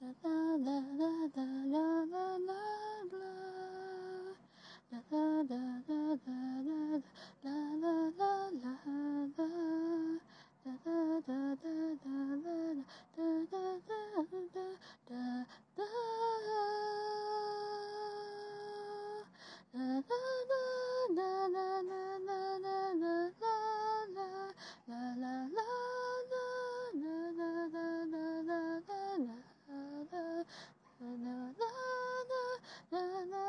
la la No. na.